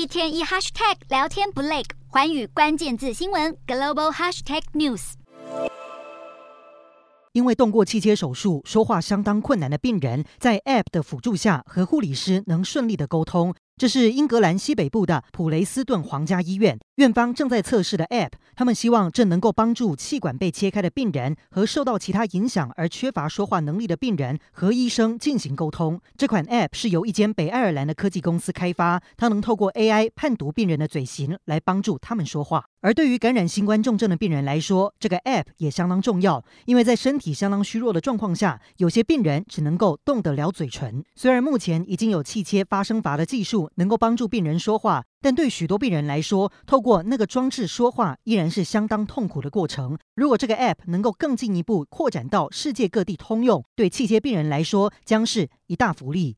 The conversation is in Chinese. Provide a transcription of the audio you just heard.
一天一 hashtag 聊天不累，寰宇关键字新闻 global hashtag news。因为动过气切手术、说话相当困难的病人，在 App 的辅助下，和护理师能顺利的沟通。这是英格兰西北部的普雷斯顿皇家医院院方正在测试的 App，他们希望这能够帮助气管被切开的病人和受到其他影响而缺乏说话能力的病人和医生进行沟通。这款 App 是由一间北爱尔兰的科技公司开发，它能透过 AI 判读病人的嘴型来帮助他们说话。而对于感染新冠重症的病人来说，这个 App 也相当重要，因为在身体相当虚弱的状况下，有些病人只能够动得了嘴唇。虽然目前已经有气切发声阀的技术。能够帮助病人说话，但对许多病人来说，透过那个装置说话依然是相当痛苦的过程。如果这个 App 能够更进一步扩展到世界各地通用，对气切病人来说将是一大福利。